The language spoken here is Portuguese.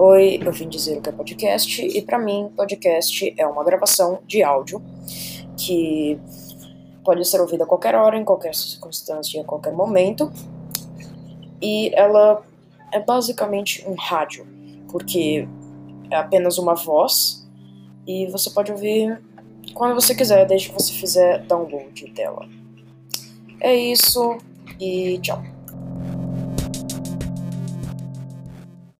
Oi, eu vim dizer o que é podcast e para mim podcast é uma gravação de áudio que pode ser ouvida a qualquer hora, em qualquer circunstância, em qualquer momento. E ela é basicamente um rádio, porque é apenas uma voz e você pode ouvir quando você quiser, desde que você fizer download dela. É isso e tchau.